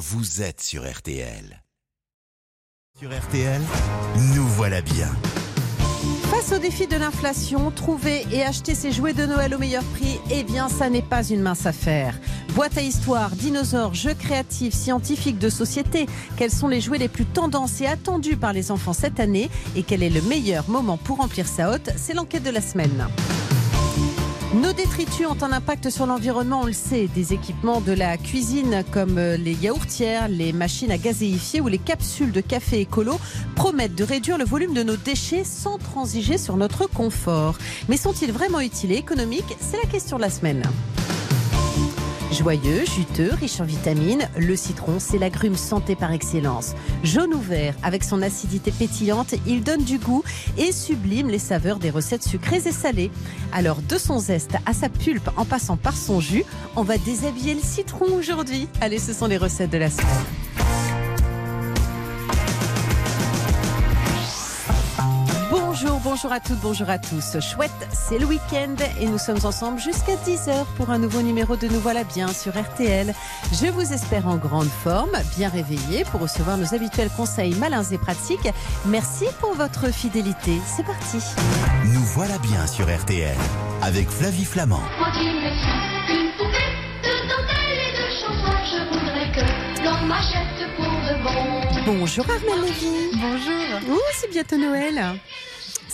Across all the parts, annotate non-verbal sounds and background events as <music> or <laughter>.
vous êtes sur RTL. Sur RTL, nous voilà bien. Face au défi de l'inflation, trouver et acheter ses jouets de Noël au meilleur prix, eh bien, ça n'est pas une mince affaire. Boîte à histoire, dinosaures, jeux créatifs, scientifiques, de société. Quels sont les jouets les plus tendance et attendus par les enfants cette année Et quel est le meilleur moment pour remplir sa hotte C'est l'enquête de la semaine. Nos détritus ont un impact sur l'environnement, on le sait. Des équipements de la cuisine comme euh, les yaourtières, les machines à gazéifier ou les capsules de café écolo promettent de réduire le volume de nos déchets sans transiger sur notre confort. Mais sont-ils vraiment utiles et économiques? C'est la question de la semaine. Joyeux, juteux, riche en vitamines, le citron, c'est l'agrume santé par excellence. Jaune ou vert, avec son acidité pétillante, il donne du goût et sublime les saveurs des recettes sucrées et salées. Alors, de son zeste à sa pulpe en passant par son jus, on va déshabiller le citron aujourd'hui. Allez, ce sont les recettes de la semaine. Bonjour, à toutes, bonjour à tous. Chouette, c'est le week-end et nous sommes ensemble jusqu'à 10h pour un nouveau numéro de Nous voilà bien sur RTL. Je vous espère en grande forme, bien réveillé pour recevoir nos habituels conseils malins et pratiques. Merci pour votre fidélité. C'est parti. Nous voilà bien sur RTL avec Flavie Flamand. Moi qui me suis une poupée de dentelle et de chanson, je voudrais que l'on m'achète pour de bon. Bonjour Armel Lévy. Bonjour, Oh, c'est bientôt Noël.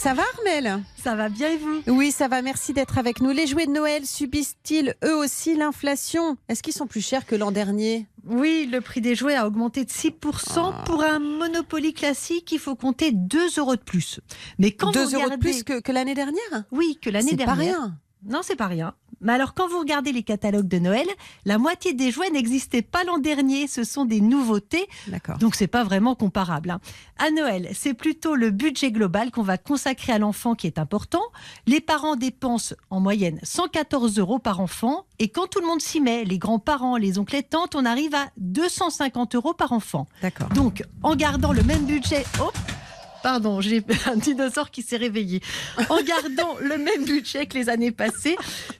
Ça va Armel? Ça va bien et vous? Oui, ça va, merci d'être avec nous. Les jouets de Noël subissent-ils eux aussi l'inflation? Est-ce qu'ils sont plus chers que l'an dernier? Oui, le prix des jouets a augmenté de 6%. Pour un Monopoly classique, il faut compter 2 euros de plus. Mais quand 2 vous euros de plus que, que l'année dernière? Oui, que l'année C'est dernière. pas rien. Non, c'est pas rien. Mais alors, quand vous regardez les catalogues de Noël, la moitié des jouets n'existaient pas l'an dernier. Ce sont des nouveautés. D'accord. Donc, c'est pas vraiment comparable. hein. À Noël, c'est plutôt le budget global qu'on va consacrer à l'enfant qui est important. Les parents dépensent en moyenne 114 euros par enfant. Et quand tout le monde s'y met, les grands-parents, les oncles et tantes, on arrive à 250 euros par enfant. D'accord. Donc, en gardant le même budget. Oh Pardon, j'ai <laughs> un dinosaure qui s'est réveillé. En gardant le même budget que les années passées,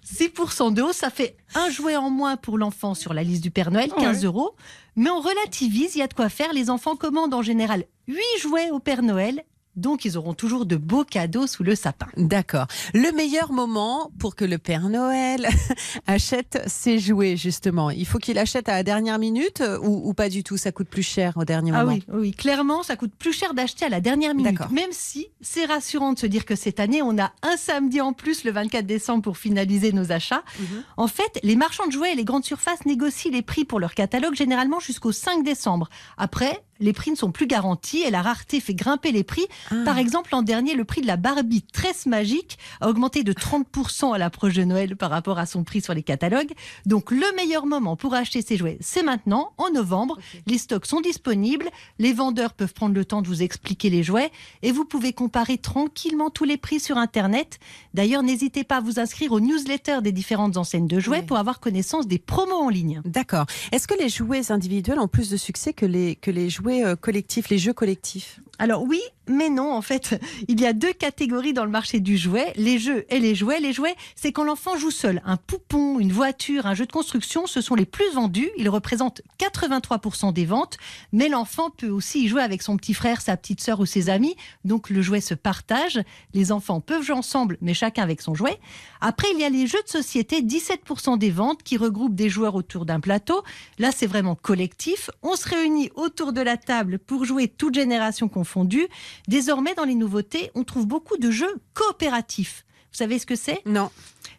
6% de hausse, ça fait un jouet en moins pour l'enfant sur la liste du Père Noël, 15 euros. Mais on relativise, il y a de quoi faire. Les enfants commandent en général 8 jouets au Père Noël, donc ils auront toujours de beaux cadeaux sous le sapin. D'accord. Le meilleur moment pour que le Père Noël <laughs> achète ses jouets, justement. Il faut qu'il achète à la dernière minute euh, ou, ou pas du tout? Ça coûte plus cher au dernier Ah moment? oui, oui, clairement, ça coûte plus cher d'acheter à la dernière minute. D'accord. Même si c'est rassurant de se dire que cette année, on a un samedi en plus, le 24 décembre, pour finaliser nos achats. Mhm. En fait, les marchands de jouets et les grandes surfaces négocient les prix pour leur catalogue généralement jusqu'au 5 décembre. Après, les prix ne sont plus garantis et la rareté fait grimper les prix. Ah. Par exemple, l'an dernier, le prix de la Barbie Tresse Magique a augmenté de 30% à l'approche de Noël par rapport à son prix sur les catalogues. Donc, le meilleur moment pour acheter ces jouets, c'est maintenant, en novembre. Les stocks sont disponibles. Les vendeurs peuvent prendre le temps de vous expliquer les jouets et vous pouvez comparer tranquillement tous les prix sur Internet. D'ailleurs, n'hésitez pas à vous inscrire aux newsletters des différentes enseignes de jouets pour avoir connaissance des promos en ligne. D'accord. Est-ce que les jouets individuels ont plus de succès que les, que les jouets euh, collectifs, les jeux collectifs. Alors oui, mais non, en fait, <laughs> il y a deux catégories dans le marché du jouet, les jeux et les jouets. Les jouets, c'est quand l'enfant joue seul. Un poupon, une voiture, un jeu de construction, ce sont les plus vendus. Ils représentent 83% des ventes, mais l'enfant peut aussi y jouer avec son petit frère, sa petite sœur ou ses amis. Donc le jouet se partage. Les enfants peuvent jouer ensemble, mais chacun avec son jouet. Après, il y a les jeux de société, 17% des ventes qui regroupent des joueurs autour d'un plateau. Là, c'est vraiment collectif. On se réunit autour de la table pour jouer toutes générations confondues. Désormais, dans les nouveautés, on trouve beaucoup de jeux coopératifs. Vous savez ce que c'est? Non.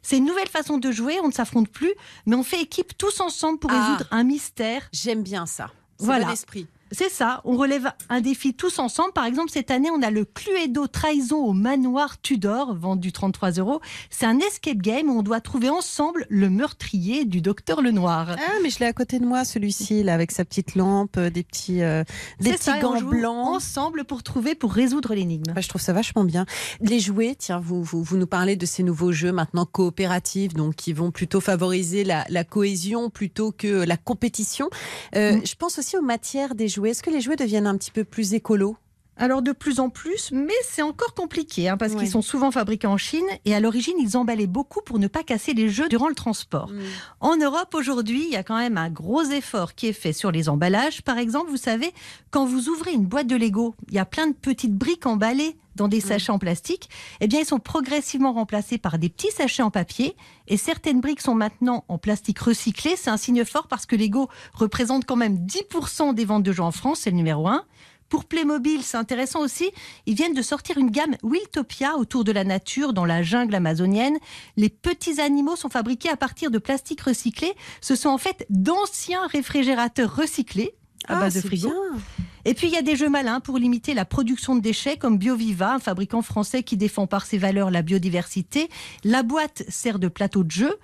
C'est une nouvelle façon de jouer, on ne s'affronte plus, mais on fait équipe tous ensemble pour Ah. résoudre un mystère. J'aime bien ça. Voilà. bon esprit. C'est ça, on relève un défi tous ensemble. Par exemple, cette année, on a le Cluedo Trahison au manoir Tudor, vendu 33 euros. C'est un escape game où on doit trouver ensemble le meurtrier du docteur Lenoir. Ah, mais je l'ai à côté de moi, celui-ci, là, avec sa petite lampe, euh, des petits, euh, des petits ça, gants blancs. Ensemble pour trouver, pour résoudre l'énigme. Bah, je trouve ça vachement bien. Les jouets, tiens, vous, vous, vous nous parlez de ces nouveaux jeux maintenant coopératifs, donc qui vont plutôt favoriser la, la cohésion plutôt que la compétition. Euh, Mm. Je pense aussi aux matières des jouets. Est-ce que les jouets deviennent un petit peu plus écolos? Alors de plus en plus, mais c'est encore compliqué hein, parce qu'ils sont souvent fabriqués en Chine et à l'origine ils emballaient beaucoup pour ne pas casser les jeux durant le transport. Mm. En Europe aujourd'hui, il y a quand même un gros effort qui est fait sur les emballages. Par exemple, vous savez, quand vous ouvrez une boîte de Lego, il y a plein de petites briques emballées dans des sachets en plastique. Eh bien, ils sont progressivement remplacés par des petits sachets en papier et certaines briques sont maintenant en plastique recyclé. C'est un signe fort parce que Lego représente quand même 10% des ventes de jeux en France, c'est le numéro 1. Pour Playmobil, c'est intéressant aussi, ils viennent de sortir une gamme Wiltopia autour de la nature dans la jungle amazonienne. Les petits animaux sont fabriqués à partir de plastique recyclé. Ce sont en fait d'anciens réfrigérateurs recyclés à Ah, base de frigo. bien. Et puis il y a des jeux malins pour limiter la production de déchets comme BioViva, un fabricant français qui défend par ses valeurs la biodiversité. La boîte sert de plateau de jeu.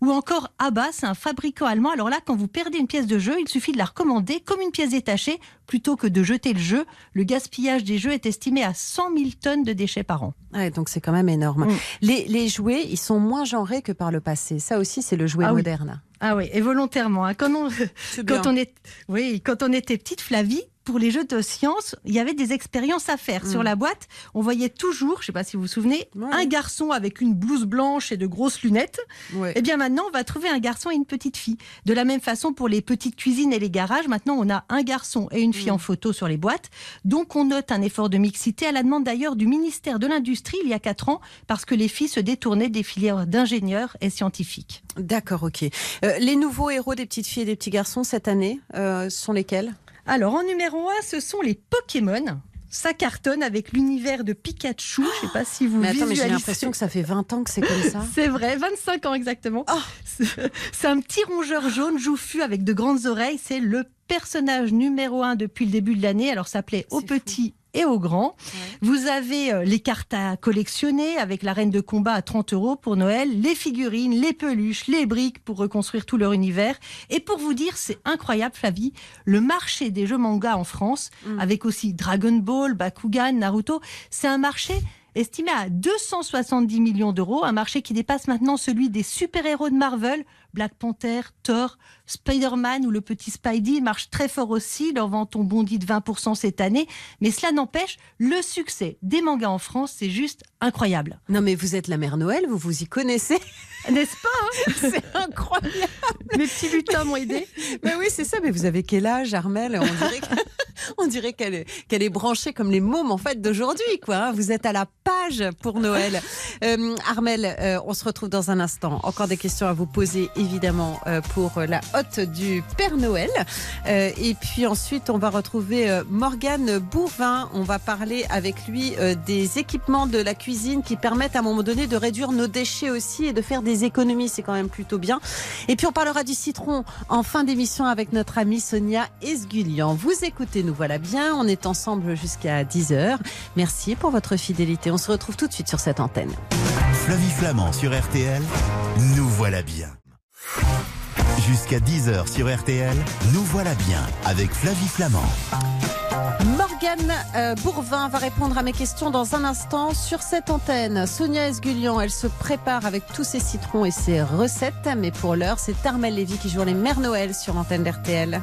Ou encore Abbas, un fabricant allemand. Alors là, quand vous perdez une pièce de jeu, il suffit de la recommander comme une pièce détachée plutôt que de jeter le jeu. Le gaspillage des jeux est estimé à 100 000 tonnes de déchets par an. Ouais, donc c'est quand même énorme. Mm. Les, les jouets, ils sont moins genrés que par le passé. Ça aussi, c'est le jouet Ah oui. moderne. Ah oui, et volontairement. hein. Quand on, <laughs> C'est quand on est, oui, quand on était petite, Flavie, pour les jeux de science, il y avait des expériences à faire. Mm. Sur la boîte, on voyait toujours, je ne sais pas si vous vous souvenez, Ouais. un garçon avec une blouse blanche et de grosses lunettes. Ouais. Eh bien maintenant, on va trouver un garçon et une petite fille. De la même façon, pour les petites cuisines et les garages, maintenant, on a un garçon et une fille Mm. en photo sur les boîtes. Donc, on note un effort de mixité à la demande d'ailleurs du ministère de l'Industrie il y a quatre ans, parce que les filles se détournaient des filières d'ingénieurs et scientifiques. D'accord, ok. Euh, les nouveaux héros des petites filles et des petits garçons cette année euh, sont lesquels? Alors, en numéro 1, ce sont les Pokémon. Ça cartonne avec l'univers de Pikachu. Je ne sais pas si vous Mais attends, mais j'ai visualisez. l'impression que ça fait 20 ans que c'est comme ça. <laughs> C'est vrai, 25 ans exactement. Oh. <laughs> C'est- un petit rongeur jaune jouffu avec de grandes oreilles. C'est le personnage numéro un depuis le début de l'année. Alors, ça plaît aux petits et aux grands. Vous avez euh, les cartes à collectionner avec la reine de combat à 30 euros pour Noël, les figurines, les peluches, les briques pour reconstruire tout leur univers. Et pour vous dire, c'est incroyable, Flavie, le marché des jeux manga en France, Mm. avec aussi Dragon Ball, Bakugan, Naruto, c'est un marché estimé à 270 millions d'euros, un marché qui dépasse maintenant celui des super-héros de Marvel, Black Panther, Thor, Spider-Man ou le petit Spidey ils marchent très fort aussi, leurs ventes ont bondi de 20% cette année, mais cela n'empêche, le succès des mangas en France, c'est juste incroyable. Non, mais vous êtes la mère Noël, vous vous y connaissez. <laughs> N'est-ce pas <laughs> c'est incroyable. Mes petits lutins m'ont aidé. <laughs> Mais oui, c'est ça. Mais vous avez quel âge, Armel On dirait que- on dirait qu'elle est, qu'elle est branchée comme les mômes en fait d'aujourd'hui, quoi. hein. Vous êtes à la page pour Noël. Euh, Armel, euh, on se retrouve dans un instant. Encore des questions à vous poser, évidemment, euh, pour la hotte du Père Noël. Euh, et puis ensuite, on va retrouver euh, Morgane Bourvin. On va parler avec lui des équipements de la cuisine qui permettent à un moment donné de réduire nos déchets aussi et de faire des économies. C'est quand même plutôt bien. Et puis on parlera du citron en fin d'émission avec notre amie Sonia Esgulian. Vous écoutez, nous voilà bien. On est ensemble jusqu'à 10h. Merci pour votre fidélité. On se retrouve tout de suite sur cette antenne. Flavie Flamand sur RTL, nous voilà bien. Jusqu'à 10h sur RTL, nous voilà bien avec Flavie Flamand. Morgane euh, Bourvin va répondre à mes questions dans un instant sur cette antenne. Sonia Esgulian, elle se prépare avec tous ses citrons et ses recettes. Mais pour l'heure, c'est Armel Lévy qui joue les Mères Noël sur l'antenne d'RTL.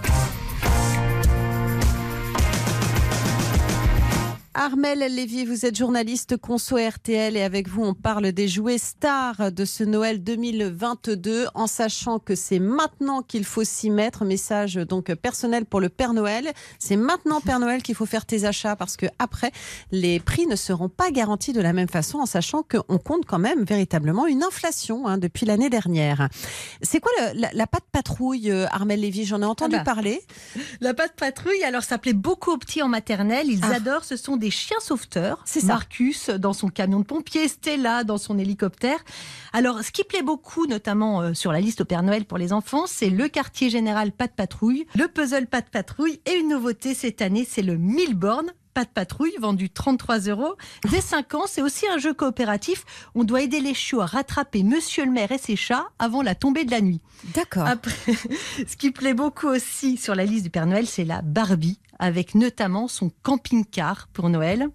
Armel Lévy, vous êtes journaliste conso RTL et avec vous on parle des jouets stars de ce Noël 2022 en sachant que c'est maintenant qu'il faut s'y mettre. Message donc personnel pour le Père Noël. C'est maintenant Père Noël qu'il faut faire tes achats parce que après les prix ne seront pas garantis de la même façon en sachant qu'on compte quand même véritablement une inflation hein, depuis l'année dernière. C'est quoi le- la, la pâte patrouille euh, Armel Lévy? J'en ai entendu Ah bah. parler. La pâte patrouille, alors ça plaît beaucoup aux petits en maternelle. Ils Ah. adorent, ce sont des chiens sauveteurs. C'est ça. Marcus dans son camion de pompier, Stella dans son hélicoptère. Alors, ce qui plaît beaucoup, notamment euh, sur la liste au Père Noël pour les enfants, c'est le quartier général Pâte Patrouille, le puzzle Pâte Patrouille et une nouveauté cette année, c'est le Milborn. Pâte patrouille, vendu 33 euros. Dès 5 ans, c'est aussi un jeu coopératif. On doit aider les chiots à rattraper Monsieur le maire et ses chats avant la tombée de la nuit. D'accord. Après, <laughs> ce qui plaît beaucoup aussi sur la liste du Père Noël, c'est la Barbie, avec notamment son camping-car pour Noël.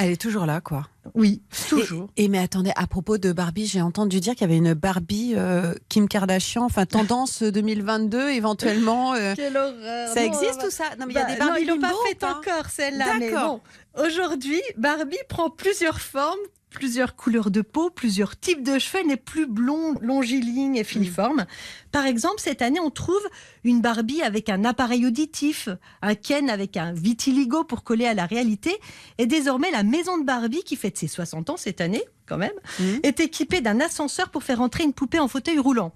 Elle est toujours là, quoi. Oui, toujours. Et, et mais attendez, à propos de Barbie, j'ai entendu dire qu'il y avait une Barbie euh, Kim Kardashian, enfin tendance <laughs> 2022 éventuellement. euh, Quelle horreur ça Non, existe bah- tout ça? Non, mais il y a Bah, des Barbie non, ils l'ont pas ou fait pas encore celle-là. Mais D'accord. bon, aujourd'hui, Barbie prend plusieurs formes, plusieurs couleurs de peau, plusieurs types de cheveux. N'est plus blonde, longiligne et filiforme. Par exemple, cette année, on trouve une Barbie avec un appareil auditif, un Ken avec un vitiligo pour coller à la réalité. Et désormais, la maison de Barbie, qui fête ses 60 ans cette année, quand même, Mhm. est équipée d'un ascenseur pour faire entrer une poupée en fauteuil roulant.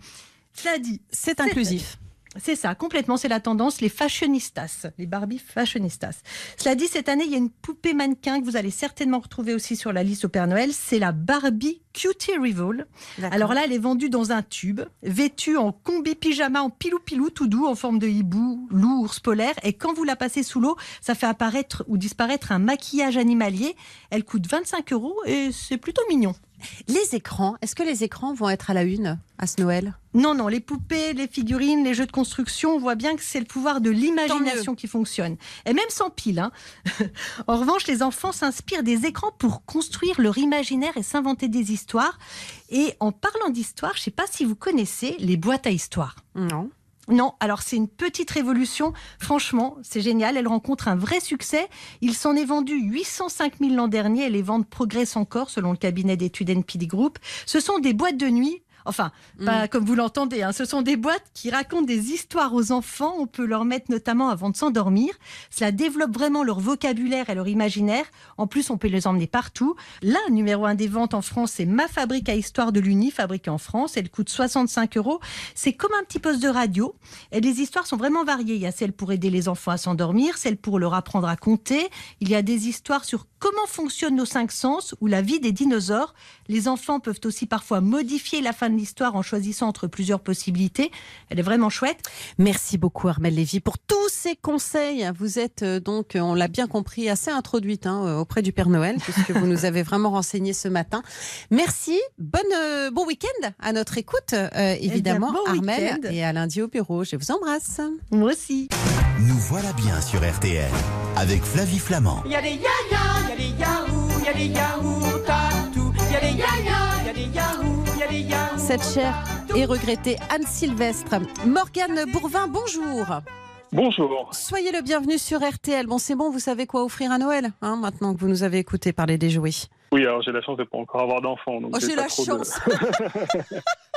Cela dit, C'est inclusif. C'est ça, complètement, c'est la tendance, les fashionistas, les Barbie fashionistas. Cela dit, cette année, il y a une poupée mannequin que vous allez certainement retrouver aussi sur la liste au Père Noël, c'est la Barbie Cutie. D'accord. Alors là, elle est vendue dans un tube, vêtue en combi pyjama en pilou-pilou, tout doux, en forme de hibou, loup, ours polaire. Et quand vous la passez sous l'eau, ça fait apparaître ou disparaître un maquillage animalier. Elle coûte 25 euros et c'est plutôt mignon. Les écrans, est-ce que les écrans vont être à la une à ce Noël? Non, non, les poupées, les figurines, les jeux de construction, on voit bien que c'est le pouvoir de l'imagination qui fonctionne. Et même sans pile. hein. <laughs> en revanche, les enfants s'inspirent des écrans pour construire leur imaginaire et s'inventer des histoires. Et en parlant d'histoire, je ne sais pas si vous connaissez les boîtes à histoire. Non. Non, alors c'est une petite révolution. Franchement, c'est génial. Elle rencontre un vrai succès. Il s'en est vendu 805 000 l'an dernier et les ventes progressent encore selon le cabinet d'études NPD Group. Ce sont des boîtes de nuit. Enfin, pas comme vous l'entendez, hein. ce sont des boîtes qui racontent des histoires aux enfants. On peut leur mettre notamment avant de s'endormir. Cela développe vraiment leur vocabulaire et leur imaginaire. En plus, on peut les emmener partout. Là, numéro un des ventes en France, c'est Ma Fabrique à Histoire de l'Uni, fabriquée en France. Elle coûte 65 euros. C'est comme un petit poste de radio. Et les histoires sont vraiment variées. Il y a celles pour aider les enfants à s'endormir, celles pour leur apprendre à compter. Il y a des histoires sur comment fonctionnent nos cinq sens ou la vie des dinosaures? Les enfants peuvent aussi parfois modifier la fin de l'histoire en choisissant entre plusieurs possibilités. Elle est vraiment chouette. Merci beaucoup Armel Lévy pour tous ces conseils. Vous êtes euh, donc, euh, on l'a bien compris, assez introduite hein, euh, auprès du Père Noël <laughs> puisque vous nous avez vraiment renseigné ce matin. Merci, bonne, euh, bon week-end à notre écoute euh, évidemment bon Armel et à lundi au bureau. Je vous embrasse. Moi aussi. Nous voilà bien sur RTL avec Flavie Flamand. Il y a des yaya, Cette chère et regrettée Anne Sylvestre. Morgane Bourvin, bonjour. Bonjour. Soyez le bienvenu sur RTL. Bon, c'est bon, vous savez quoi offrir à Noël, hein, maintenant que vous nous avez écouté parler des jouets. Oui, alors j'ai la chance de pas encore avoir d'enfants. Oh, j'ai pas la trop de- chance. <laughs>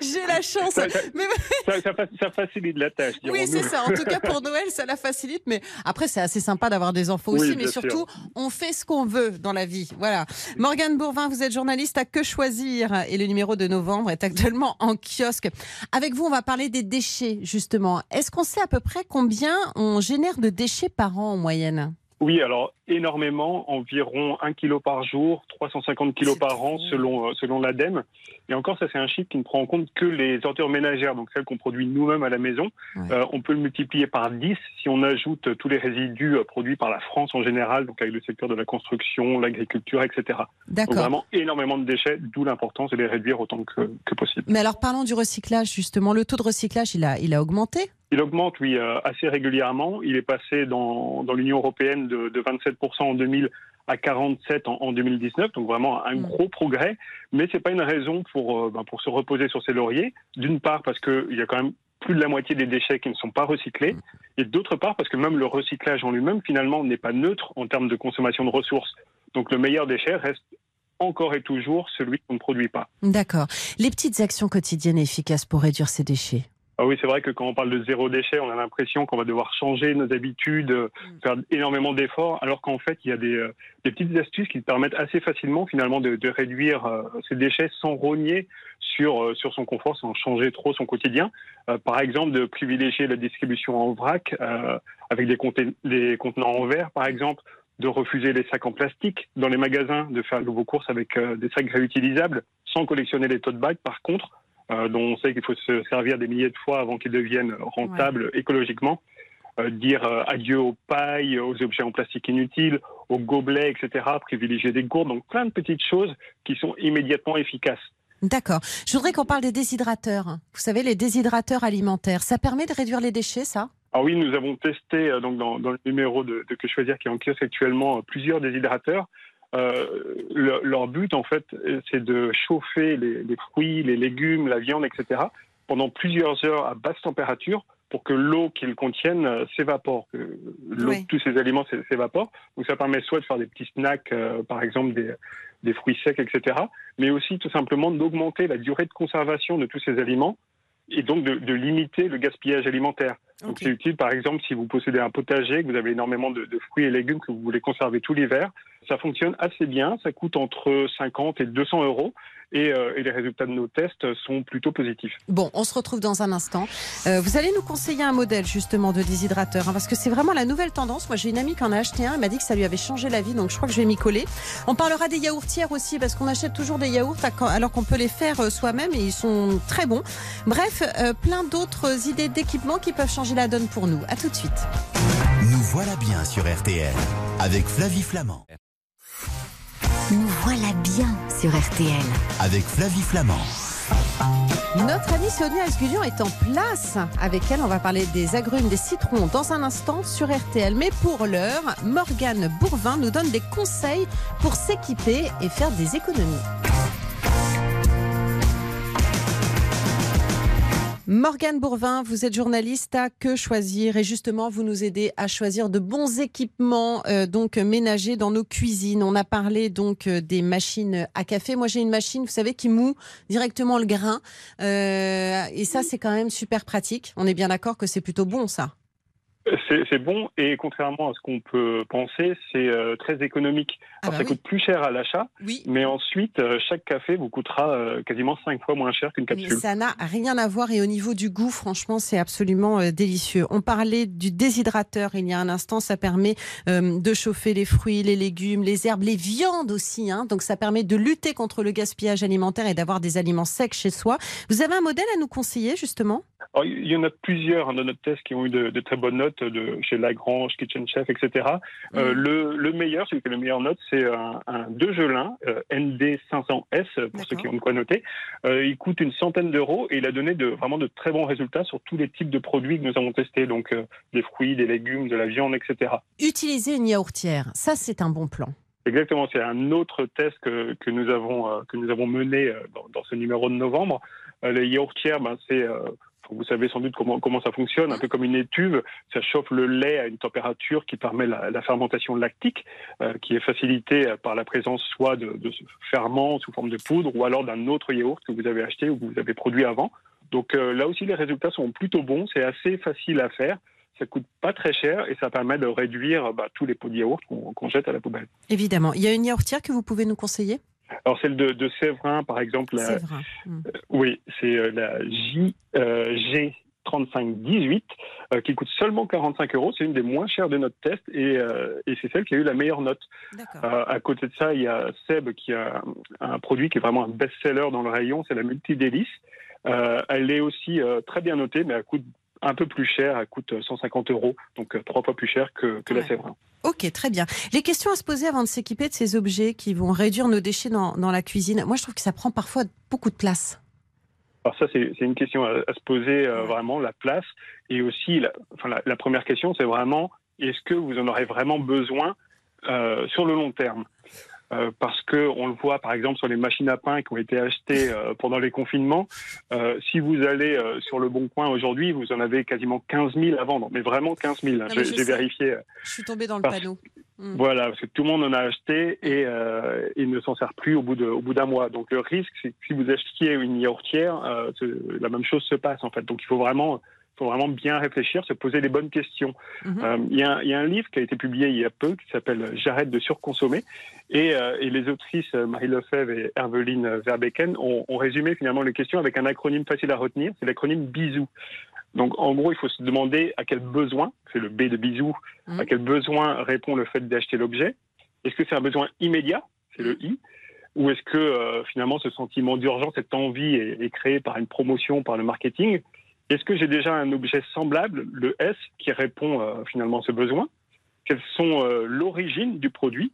J'ai la chance. Ça, ça- Mais- ça, ça fa- ça facilite la tâche. oui, c'est ça. En tout cas, pour Noël, ça la facilite. Mais après, c'est assez sympa d'avoir des enfants Oui, aussi. Mais sûr. surtout, on fait ce qu'on veut dans la vie. Voilà. Morgane Bourvin, vous êtes journaliste à Que Choisir. Et le numéro de novembre est actuellement en kiosque. Avec vous, on va parler des déchets, justement. Est-ce qu'on sait à peu près combien on génère de déchets par an en moyenne? Oui, alors énormément, environ 1 kg par jour, 350 kg par an selon, euh, selon l'ADEME. Et encore, ça c'est un chiffre qui ne prend en compte que les ordures ménagères, donc celles qu'on produit nous-mêmes à la maison. Ouais. Euh, on peut le multiplier par 10 si on ajoute euh, tous les résidus produits par la France en général, donc avec le secteur de la construction, l'agriculture, etc. Donc D'accord. vraiment énormément de déchets, d'où l'importance de les réduire autant que, que possible. Mais alors, parlons du recyclage, justement. Le taux de recyclage, il a, il a augmenté? Il augmente, oui, assez régulièrement. Il est passé dans, dans l'Union européenne de, de 27% en 2000 à 47 en, en 2019, donc vraiment un Mm. gros progrès. Mais c'est pas une raison pour euh, ben, pour se reposer sur ses lauriers. D'une part parce qu'il y a quand même plus de la moitié des déchets qui ne sont pas recyclés, et d'autre part parce que même le recyclage en lui-même finalement n'est pas neutre en termes de consommation de ressources. Donc le meilleur déchet reste encore et toujours celui qu'on ne produit pas. D'accord. Les petites actions quotidiennes efficaces pour réduire ces déchets? Ah oui, c'est vrai que quand on parle de zéro déchet, on a l'impression qu'on va devoir changer nos habitudes, euh, faire énormément d'efforts, alors qu'en fait, il y a des, euh, des petites astuces qui permettent assez facilement finalement de, de réduire euh, ces déchets sans rogner sur, euh, sur son confort, sans changer trop son quotidien. Euh, par exemple, de privilégier la distribution en vrac euh, avec des, des contenants en verre, par exemple, de refuser les sacs en plastique dans les magasins, de faire vos courses avec euh, des sacs réutilisables, sans collectionner les tote bags, par contre euh, dont on sait qu'il faut se servir des milliers de fois avant qu'ils deviennent rentables écologiquement. Euh, dire euh, adieu aux pailles, aux objets en plastique inutiles, aux gobelets, etc. Privilégier des gourdes, donc plein de petites choses qui sont immédiatement efficaces. D'accord. Je voudrais qu'on parle des déshydrateurs. Vous savez, les déshydrateurs alimentaires, ça permet de réduire les déchets, ça? Alors oui, nous avons testé donc dans, dans le numéro de, de Que Choisir qui est en kiosque actuellement plusieurs déshydrateurs. Euh, le- leur but en fait, c'est de chauffer les, les fruits, les légumes, la viande, etc. pendant plusieurs heures à basse température pour que l'eau qu'ils contiennent euh, s'évapore, que l'eau Oui. de tous ces aliments s'é- s'évapore. Donc ça permet soit de faire des petits snacks, euh, par exemple des, des fruits secs, etc., mais aussi tout simplement d'augmenter la durée de conservation de tous ces aliments et donc de, de limiter le gaspillage alimentaire. Donc c'est utile, par exemple, si vous possédez un potager, que vous avez énormément de, de fruits et légumes que vous voulez conserver tout l'hiver, ça fonctionne assez bien. Ça coûte entre 50 et 200 euros et, euh, et les résultats de nos tests sont plutôt positifs. Bon, on se retrouve dans un instant. Euh, vous allez nous conseiller un modèle justement de déshydrateur, hein, parce que c'est vraiment la nouvelle tendance. Moi, j'ai une amie qui en a acheté un, elle m'a dit que ça lui avait changé la vie, donc je crois que je vais m'y coller. On parlera des yaourtières aussi, parce qu'on achète toujours des yaourts alors qu'on peut les faire euh, soi-même et ils sont très bons. Bref, euh, plein d'autres idées d'équipements qui peuvent changer la donne pour nous. À tout de suite. Nous voilà bien sur RTL avec Flavie Flamand. Nous voilà bien sur RTL. Avec Flavie Flamand. Notre amie Sonia Asgulian est en place. Avec elle, on va parler des agrumes, des citrons dans un instant sur RTL. Mais pour l'heure, Morgane Bourvin nous donne des conseils pour s'équiper et faire des économies. Morgane Bourvin, vous êtes journaliste à Que choisir et justement vous nous aidez à choisir de bons équipements euh, donc ménagers dans nos cuisines. On a parlé donc euh, des machines à café. Moi j'ai une machine, vous savez, qui moue directement le grain Euh, et ça c'est quand même super pratique. On est bien d'accord que c'est plutôt bon ça. C'est bon et contrairement à ce qu'on peut penser, c'est euh, très économique. Ah bah ça oui. coûte plus cher à l'achat, Oui. mais ensuite, euh, chaque café vous coûtera euh, quasiment 5 fois moins cher qu'une Mais capsule. ça n'a rien à voir et au niveau du goût, franchement, c'est absolument délicieux. On parlait du déshydrateur il y a un instant, ça permet de chauffer les fruits, les légumes, les herbes, les viandes aussi. Hein, donc ça permet de lutter contre le gaspillage alimentaire et d'avoir des aliments secs chez soi. Vous avez un modèle à nous conseiller justement? Alors, il y en a plusieurs hein, dans notre test qui ont eu de, de très bonnes notes de chez Lagrange, Kitchen Chef, etc. Euh, Mhm. le, le meilleur, celui qui a le meilleur note, c'est un, un Degelin euh, ND500S, euh, pour ceux qui ont de quoi noter. Euh, il coûte une centaine d'euros et il a donné de, vraiment de très bons résultats sur tous les types de produits que nous avons testés, donc euh, des fruits, des légumes, de la viande, etc. Utiliser une yaourtière, ça c'est un bon plan. Exactement, c'est un autre test que, que nous avons que nous avons mené dans, dans ce numéro de novembre. Les yaourtières, ben, c'est vous savez sans doute comment ça fonctionne, un peu comme une étuve. Ça chauffe le lait à une température qui permet la, fermentation lactique, euh, qui est facilitée euh, par la présence soit de, de ferment sous forme de poudre, ou alors d'un autre yaourt que vous avez acheté ou que vous avez produit avant. Donc euh, là aussi, les résultats sont plutôt bons. C'est assez facile à faire. Ça coûte pas très cher et ça permet de réduire bah, tous les pots de yaourt qu'on jette à la poubelle. Évidemment. Il y a une yaourtière que vous pouvez nous conseiller? Alors celle de, de Séverin, par exemple, la- C'est vrai. Mm. oui, c'est euh, la JG 3518 euh, qui coûte seulement 45 euros. C'est une des moins chères de notre test et, euh, et c'est celle qui a eu la meilleure note. Euh, à côté de ça, il y a Seb qui a un, produit qui est vraiment un best-seller dans le rayon, c'est la Multidélice. Euh, elle est aussi euh, très bien notée, mais elle coûte un peu plus cher, elle coûte 150 euros, donc euh, trois fois plus cher que, que la. Séverin. Ok, très bien. Les questions à se poser avant de s'équiper de ces objets qui vont réduire nos déchets dans, dans la cuisine. Moi, je trouve que ça prend parfois beaucoup de place. Alors ça, c'est une question à, à se poser euh, vraiment, la place. Et aussi, la, enfin, la, la première question, c'est vraiment, est-ce que vous en aurez vraiment besoin euh, sur le long terme? Euh, parce que on le voit par exemple sur les machines à pain qui ont été achetées euh, pendant les confinements. Euh, si vous allez sur le Bon Coin aujourd'hui, vous en avez quasiment 15 000 à vendre, mais vraiment 15 000. mais J'ai vérifié. Je suis tombée dans le Parce- panneau. Mm. Voilà, parce que tout le monde en a acheté et il ne s'en sert plus au bout d'un mois. Donc le risque, c'est que si vous achetiez une yaourtière, la même chose se passe en fait. Donc il faut vraiment, faut vraiment bien réfléchir, se poser les bonnes questions. Mhm. Euh, Il y, a un- il y a un livre qui a été publié il y a peu qui s'appelle J'arrête de surconsommer et, euh, et les autrices euh, Marie Lefebvre et Herveline Verbecken ont, ont résumé finalement les questions avec un acronyme facile à retenir, c'est l'acronyme BISOU. Donc en gros, il faut se demander à quel besoin, c'est le B de bisou, Mhm. à quel besoin répond le fait d'acheter l'objet. Est-ce que c'est un besoin immédiat, c'est le I, ou est-ce que euh, finalement ce sentiment d'urgence, cette envie est, est créé par une promotion, par le marketing? Est-ce que j'ai déjà un objet semblable, le S, qui répond euh, finalement à ce besoin? Quelles sont euh, l'origine du produit?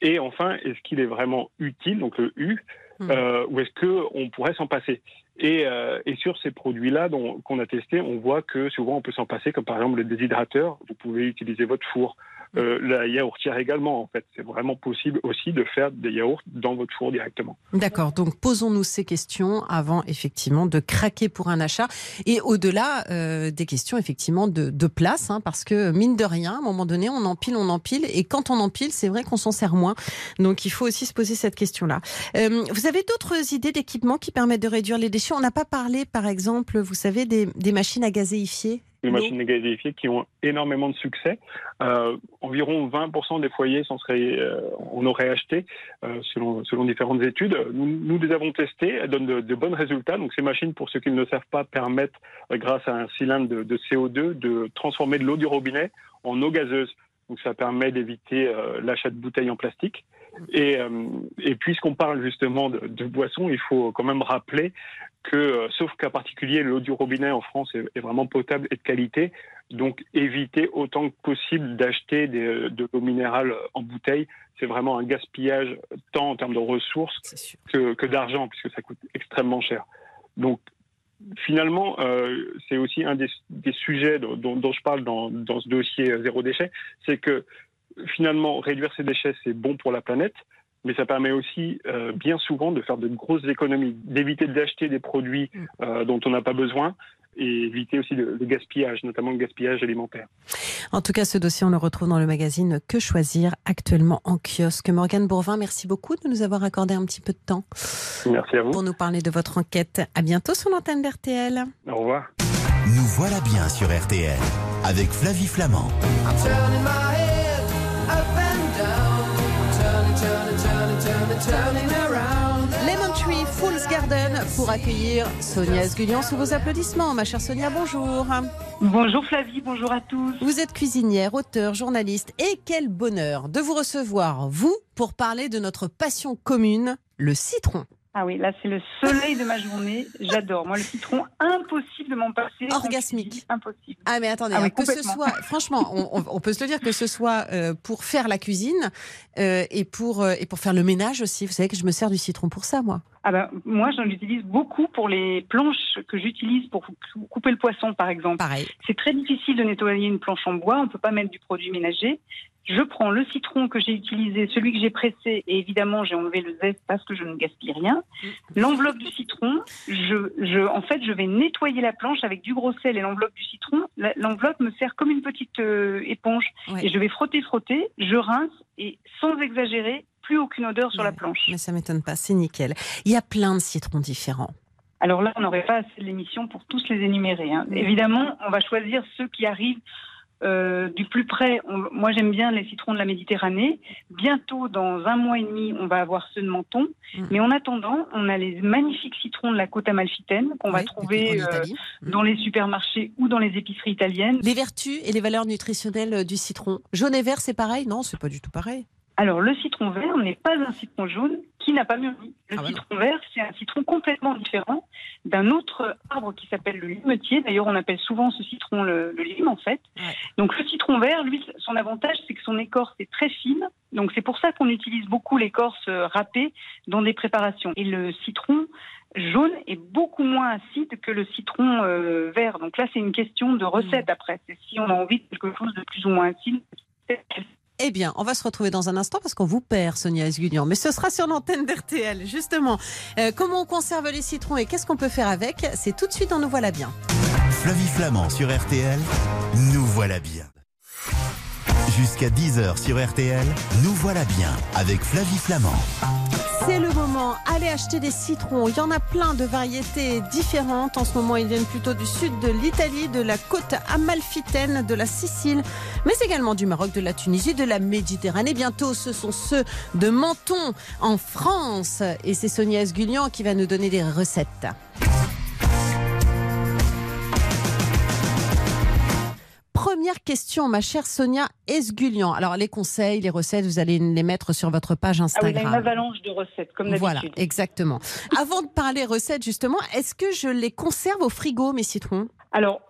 Et enfin, est-ce qu'il est vraiment utile, donc le U, Mhm. euh, ou est-ce qu'on pourrait s'en passer? Et, et sur ces produits-là qu'on a testés, on voit que souvent on peut s'en passer, comme par exemple le déshydrateur. Vous pouvez utiliser votre four. Euh, la yaourtière également, en fait. C'est vraiment possible aussi de faire des yaourts dans votre four directement. D'accord, donc posons-nous ces questions avant effectivement de craquer pour un achat et au-delà euh, des questions effectivement de, place, hein, parce que mine de rien, à un moment donné, on empile, on empile et quand on empile, c'est vrai qu'on s'en sert moins. Donc il faut aussi se poser cette question-là. Euh, vous avez d'autres idées d'équipements qui permettent de réduire les déchets? On n'a pas parlé par exemple, vous savez, des, des machines à gazéifier Les machines gazéifiées qui ont énormément de succès. Euh, environ 20% des foyers s'en seraient, euh, on aurait acheté, euh, selon, selon différentes études. Nous, nous les avons testées, elles donnent de, de bons résultats. Donc ces machines, pour ceux qui ne le savent pas, permettent, euh, grâce à un cylindre de, de CO2, de transformer de l'eau du robinet en eau gazeuse. Donc ça permet d'éviter euh, l'achat de bouteilles en plastique. Et, euh, et puisqu'on parle justement de, de boissons, il faut quand même rappeler que, euh, sauf qu'à particulier, l'eau du robinet en France est, est vraiment potable et de qualité. Donc éviter autant que possible d'acheter des- de l'eau minérale en bouteille. C'est vraiment un gaspillage tant en termes de ressources que, que d'argent, puisque ça coûte extrêmement cher. Donc, finalement, euh, c'est aussi un des, des sujets dont, dont- dont je parle dans, dans ce dossier euh, zéro déchet, c'est que finalement, réduire ces déchets, c'est bon pour la planète, mais ça permet aussi euh, bien souvent de faire de grosses économies, d'éviter d'acheter des produits euh, dont on n'a pas besoin et éviter aussi le, le gaspillage, notamment le gaspillage alimentaire. En tout cas, ce dossier, on le retrouve dans le magazine Que choisir actuellement en kiosque. Morgane Bourvin, merci beaucoup de nous avoir accordé un petit peu de temps Merci à vous. pour nous parler de votre enquête. À bientôt sur l'antenne d'RTL. Au revoir. Nous voilà bien sur RTL avec Flavie Flamand. I'm Lemon Tree Fool's Garden pour accueillir Sonia Esgulian sous vos applaudissements. Ma chère Sonia, bonjour. Bonjour Flavie, bonjour à tous. Vous êtes cuisinière, auteur, journaliste et quel bonheur de vous recevoir, vous, pour parler de notre passion commune, le citron. Ah oui, là c'est le soleil de ma journée. J'adore. Moi le citron, impossible de m'en passer. Orgasmique. Impossible. Ah mais attendez, Ah oui, hein, que ce soit, franchement, on, peut se le dire que ce soit euh, pour faire la cuisine euh, et pour euh, et pour faire le ménage aussi. Vous savez que je me sers du citron pour ça, moi. Ah ben, moi j'en utilise beaucoup pour les planches que j'utilise pour cou- couper le poisson par exemple. Pareil. C'est très difficile de nettoyer une planche en bois, on peut pas mettre du produit ménager. Je prends le citron que j'ai utilisé, celui que j'ai pressé, et évidemment j'ai enlevé le zeste parce que je ne gaspille rien. L'enveloppe du citron, je, je, en fait, je vais nettoyer la planche avec du gros sel et l'enveloppe du citron. L'enveloppe me sert comme une petite euh, éponge Ouais. et je vais frotter, frotter, je rince et sans exagérer, plus aucune odeur sur la planche. Mais ça m'étonne pas, c'est nickel. Il y a plein de citrons différents. Alors là, on n'aurait pas assez de l'émission pour tous les énumérer. hein. Mm. Évidemment, on va choisir ceux qui arrivent euh, du plus près. On- moi, j'aime bien les citrons de la Méditerranée. Bientôt, dans un mois et demi, on va avoir ceux de Menton. Mm. Mais en attendant, on a les magnifiques citrons de la côte amalfitaine qu'on va trouver euh. Mm. dans les supermarchés ou dans les épiceries italiennes. Les vertus et les valeurs nutritionnelles du citron. Jaune et vert, c'est pareil? Non, c'est pas du tout pareil. Alors, le citron vert n'est pas un citron jaune qui n'a pas mûri. Le Ah bah citron vert, c'est un citron complètement différent d'un autre arbre qui s'appelle le limetier. D'ailleurs, on appelle souvent ce citron le, le lime, en fait. Ouais. Donc, le citron vert, lui, son avantage, c'est que son écorce est très fine. Donc, c'est pour ça qu'on utilise beaucoup l'écorce euh, râpée dans des préparations. Et le citron jaune est beaucoup moins acide que le citron euh, vert. Donc là, c'est une question de recette après. C'est si on a envie de quelque chose de plus ou moins acide. Eh bien, on va se retrouver dans un instant parce qu'on vous perd, Sonia Esgulian. Mais ce sera sur l'antenne d'RTL, justement. Euh, comment on conserve les citrons et qu'est-ce qu'on peut faire avec? C'est tout de suite dans Nous Voilà Bien. Flavie Flamand sur RTL, nous voilà bien. Jusqu'à 10h sur RTL, nous voilà bien avec Flavie Flamand. C'est le moment. Allez acheter des citrons. Il y en a plein de variétés différentes. En ce moment, ils viennent plutôt du sud de l'Italie, de la côte amalfitaine, de la Sicile, mais également du Maroc, de la Tunisie, de la Méditerranée. Bientôt, ce sont ceux de Menton en France. Et c'est Sonia Esgulian qui va nous donner des recettes. Première question, ma chère Sonia Esgulian. Alors, les conseils, les recettes, vous allez les mettre sur votre page Ah oui, il y a Instagram. une avalanche de recettes, comme Voilà, d'habitude. exactement. Avant de parler recettes, justement, est-ce que je les conserve au frigo, mes citrons? Alors,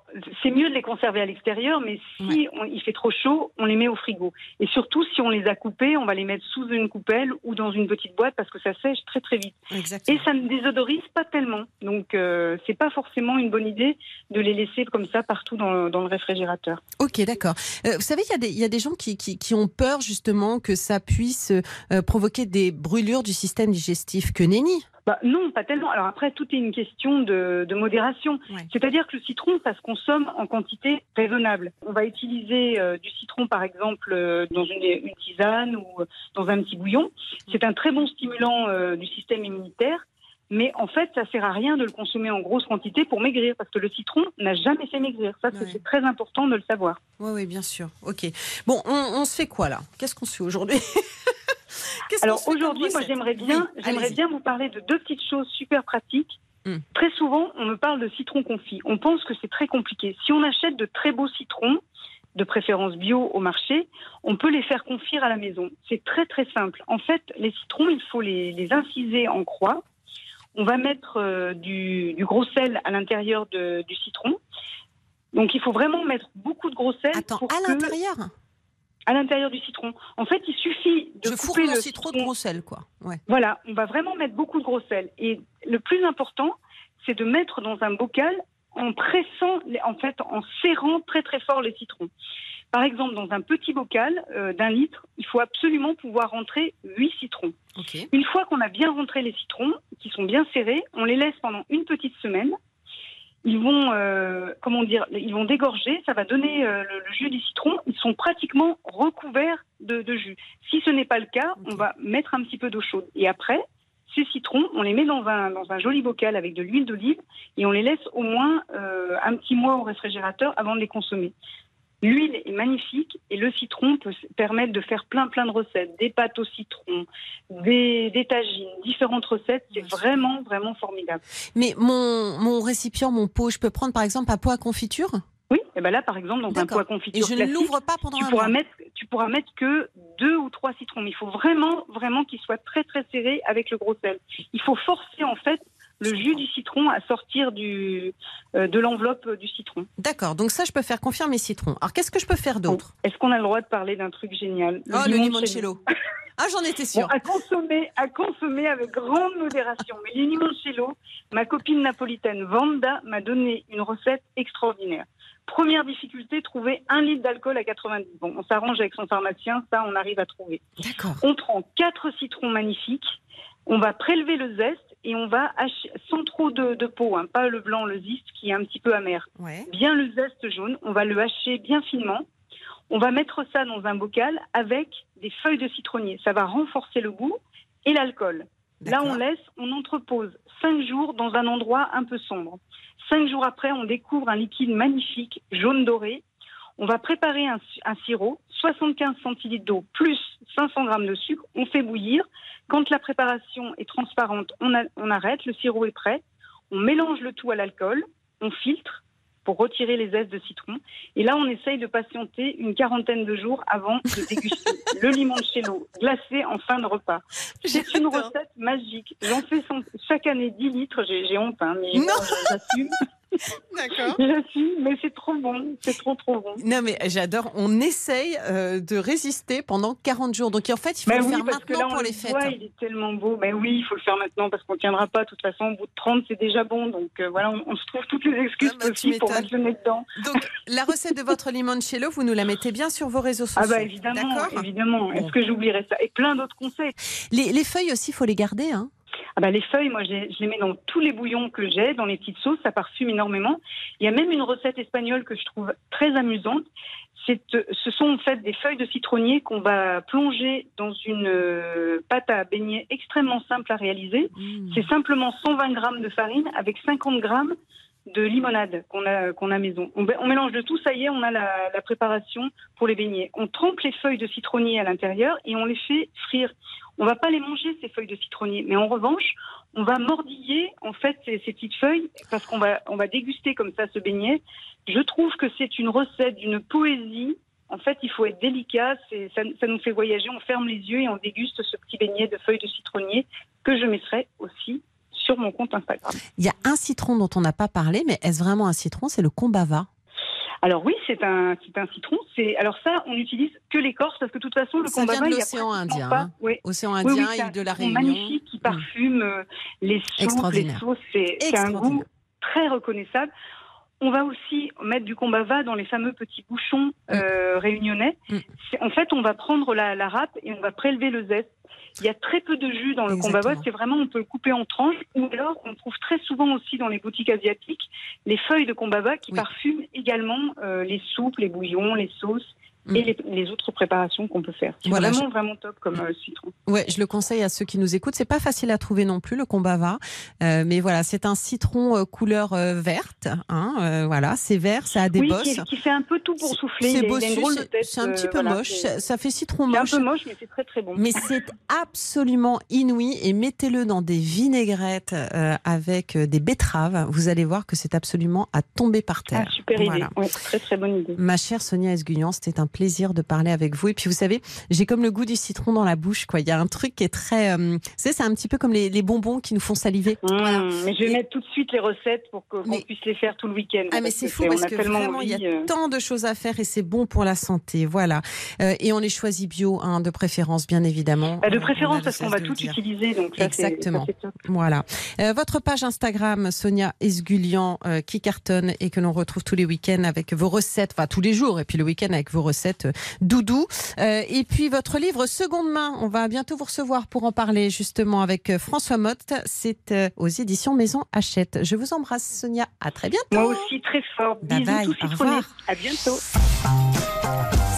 c'est mieux de les conserver à l'extérieur, mais si Ouais. on- il fait trop chaud, on les met au frigo. Et surtout, si on les a coupés, on va les mettre sous une coupelle ou dans une petite boîte parce que ça sèche très très vite. Exactement. Et ça ne désodorise pas tellement. Donc, euh, c'est pas forcément une bonne idée de les laisser comme ça partout dans, dans le réfrigérateur. Ok, d'accord. Euh, vous savez, il y, a des- il y a des gens qui, qui, qui ont peur justement que ça puisse euh, provoquer des brûlures du système digestif. Que nenni Bah, non, pas tellement. Alors après, tout est une question de, de modération. Ouais. C'est-à-dire que le citron, ça se consomme en quantité raisonnable. On va utiliser euh, du citron, par exemple, euh, dans une, une tisane ou euh, dans un petit bouillon. C'est un très bon stimulant euh, du système immunitaire. Mais en fait, ça sert à rien de le consommer en grosse quantité pour maigrir, parce que le citron n'a jamais fait maigrir. Ça, c'est Ouais. c'est très important de le savoir. Oui, oui, bien sûr. Ok. Bon, on, on se fait quoi là? Qu'est-ce qu'on se fait aujourd'hui? <laughs> Alors aujourd'hui, moi j'aimerais bien, Oui, j'aimerais bien vous parler de deux petites choses super pratiques. Hmm. Très souvent, on me parle de citron confit. On pense que c'est très compliqué. Si on achète de très beaux citrons, de préférence bio au marché, on peut les faire confire à la maison. C'est très très simple. En fait, les citrons, il faut les, les inciser en croix. On va mettre euh, du, du gros sel à l'intérieur de- du citron. Donc il faut vraiment mettre beaucoup de gros sel Attends, pour à que- l'intérieur à l'intérieur du citron. En fait, il suffit de Je couper le citron de gros sel, quoi. Ouais. voilà, on va vraiment mettre beaucoup de gros sel. Et le plus important, c'est de mettre dans un bocal en pressant, en fait, en serrant très très fort les citrons. Par exemple, dans un petit bocal euh, d'un litre, il faut absolument pouvoir rentrer 8 citrons. Une fois qu'on a bien rentré les citrons, qui sont bien serrés, on les laisse pendant une petite semaine. Ils vont, euh, comment dire, ils vont dégorger. Ça va donner euh, le, le jus du citron. Ils sont pratiquement recouverts de, de jus. Si ce n'est pas le cas, on va mettre un petit peu d'eau chaude. Et après, ces citrons, on les met dans un, dans un joli bocal avec de l'huile d'olive et on les laisse au moins euh, un petit mois au réfrigérateur avant de les consommer. L'huile est magnifique et le citron peut permettre de faire plein plein de recettes, des pâtes au citron, des, des tagines, différentes recettes. C'est vraiment vraiment formidable. Mais mon, mon récipient, mon pot, je peux prendre par exemple un pot à confiture? Oui, et ben là par exemple dans un pot à et confiture je ne l'ouvre pas pendant tu un pourras mois. mettre tu pourras mettre que deux ou trois citrons. Mais il faut vraiment vraiment qu'ils soient très très serrés avec le gros sel. Il faut forcer en fait le jus du citron à sortir du euh, de l'enveloppe du citron. D'accord, donc ça, je peux faire confier mes citrons. Alors, qu'est-ce que je peux faire d'autre? Est-ce qu'on a le droit de parler d'un truc génial? Oh, le limoncello. limoncello. <laughs> Ah, j'en étais Bon, sûre. à consommer, à consommer avec grande modération. Mais les limoncello, ma copine napolitaine Vanda m'a donné une recette extraordinaire. Première difficulté, trouver un litre d'alcool à 90. Bon, on s'arrange avec son pharmacien, ça on arrive à trouver. D'accord. On prend quatre citrons magnifiques, on va prélever le zeste et on va hacher, sans trop de, de peau, hein, pas le blanc, le zeste qui est un petit peu amer Ouais. bien le zeste jaune, on va le hacher bien finement. On va mettre ça dans un bocal avec des feuilles de citronnier. Ça va renforcer le goût et l'alcool. Là, on laisse, on entrepose cinq jours dans un endroit un peu sombre. Cinq jours après, on découvre un liquide magnifique, jaune doré. On va préparer un, un sirop, 75 centilitres d'eau plus 500 grammes de sucre. On fait bouillir. Quand la préparation est transparente, on, a- on arrête. Le sirop est prêt. On mélange le tout à l'alcool. On filtre pour retirer les zestes de citron. Et là, on essaye de patienter une quarantaine de jours avant de déguster <laughs> le limoncello glacé en fin de repas. C'est une recette magique. J'en fais chaque année 10 litres. J'ai honte, hein, mais j'assume. <laughs> D'accord. J'assume, mais c'est trop bon. C'est trop, trop bon. Non, mais j'adore. On essaye euh, de résister pendant 40 jours. Donc, en fait, il faut le oui, faire parce que maintenant là, pour le les fêtes. voit, il est tellement beau. Mais oui, il faut le faire maintenant parce qu'on ne tiendra pas. De toute façon, au bout de 30, c'est déjà bon. Donc euh, voilà, on, on se trouve toutes les excuses Ah possibles pour mettre le nez dedans. Donc, la recette de votre limoncello, vous nous la mettez bien sur vos réseaux sociaux. Ah bah évidemment, évidemment. Est-ce que j'oublierais ça? Et plein d'autres conseils. les, les feuilles aussi, il faut les garder. Hein. Ah bah, les feuilles, moi, je les mets dans tous les bouillons que j'ai, dans les petites sauces, ça parfume énormément. Il y a même une recette espagnole que je trouve très amusante. C'est, euh, ce sont en fait des feuilles de citronnier qu'on va plonger dans une euh, pâte à beignet extrêmement simple à réaliser. Mmh. C'est simplement 120 grammes de farine avec 50 grammes de limonade qu'on a, qu'on a maison. On, mélange le tout, ça y est, on a la, préparation pour les beignets. On trempe les feuilles de citronnier à l'intérieur et on les fait frire. On va pas les manger, ces feuilles de citronnier, mais en revanche, on va mordiller en fait ces, petites feuilles parce qu'on va, on va déguster comme ça ce beignet. Je trouve que c'est une recette d'une poésie. En fait, il faut être délicat, ça, ça nous fait voyager, on ferme les yeux et on déguste ce petit beignet de feuilles de citronnier que je mettrai aussi sur mon compte Instagram. Il y a un citron dont on n'a pas parlé, mais est-ce vraiment un citron? C'est le combava. Alors oui, c'est un, un citron. C'est alors ça, on n'utilise que l'écorce parce que de toute façon, le Ça vient combava, de l'océan Indien. pas- hein. oui. Océan Oui, Indien, oui, un île de la Réunion. magnifique qui parfume euh, les soupes, les sauces. C'est un goût très reconnaissable. On va aussi mettre du combava dans les fameux petits bouchons euh, réunionnais. Mm. En fait, on va prendre la, la râpe et on va prélever le zeste. Il y a très peu de jus dans le combava. C'est vraiment, on peut le couper en tranches. Ou alors, on trouve très souvent aussi dans les boutiques asiatiques les feuilles de combava qui Oui. parfument également euh, les soupes, les bouillons, les sauces Mm. et les, les autres préparations qu'on peut faire. C'est Voilà, vraiment, vraiment top comme euh, citron. Ouais, je le conseille à ceux qui nous écoutent. C'est pas facile à trouver non plus le combava, Euh, mais voilà, c'est un citron euh, couleur euh, verte. Hein, euh, voilà, c'est vert, ça a des oui, bosses. qui, qui fait un peu tout pour C'est- souffler. C'est c'est- un petit peu voilà, moche. Ça, fait citron C'est un moche. peu moche, mais c'est très très bon. Mais c'est absolument inouï et mettez-le dans des vinaigrettes avec des betteraves. Vous allez voir que c'est absolument à tomber par terre. Ah, super Voilà. idée. Ouais, très très bonne idée. Ma chère Sonia Esguignan, c'était un plaisir de parler avec vous. Et puis vous savez, j'ai comme le goût du citron dans la bouche. Quoi. Il y a un truc qui est très... euh, vous savez, c'est un petit peu comme les, les bonbons qui nous font saliver. Mmh, Mais je vais Et- mettre tout de suite les recettes pour qu'on Mais- puisse les faire tout le week-end. Ah mais c'est fou parce que vraiment il y a euh, tant de choses à faire et c'est bon pour la santé, voilà. Euh, et on les choisit bio, hein, de préférence bien évidemment. bah, de on préférence parce qu'on va tout dire. utiliser, donc ça, Exactement. ça. Voilà. Votre page Instagram, Sonia Esgulian, qui cartonne et que l'on retrouve tous les week-ends avec vos recettes, enfin tous les jours, et puis le week-end avec vos recettes euh, doudou. Euh, et puis votre livre Seconde main, on va bientôt vous recevoir pour en parler justement avec euh, François Motte. C'est aux éditions Maison Hachette. Je vous embrasse, Sonia. À très bientôt. Moi aussi, très fort. Bye Bisous bye, au revoir. À bientôt.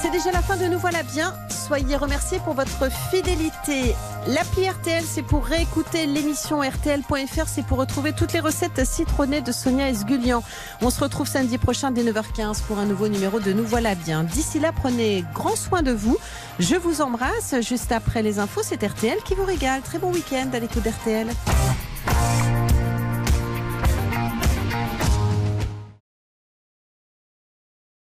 C'est déjà la fin de Nous voilà bien. Soyez remerciés pour votre fidélité. L'appli RTL, c'est pour réécouter l'émission RTL.fr, c'est pour retrouver toutes les recettes citronnées de Sonia Esgulian. On se retrouve samedi prochain dès 9h15 pour un nouveau numéro de Nous voilà bien. D'ici là, prenez grand soin de vous. Je vous embrasse. Juste après les infos, c'est RTL qui vous régale. Très bon week-end à l'écoute d'RTL.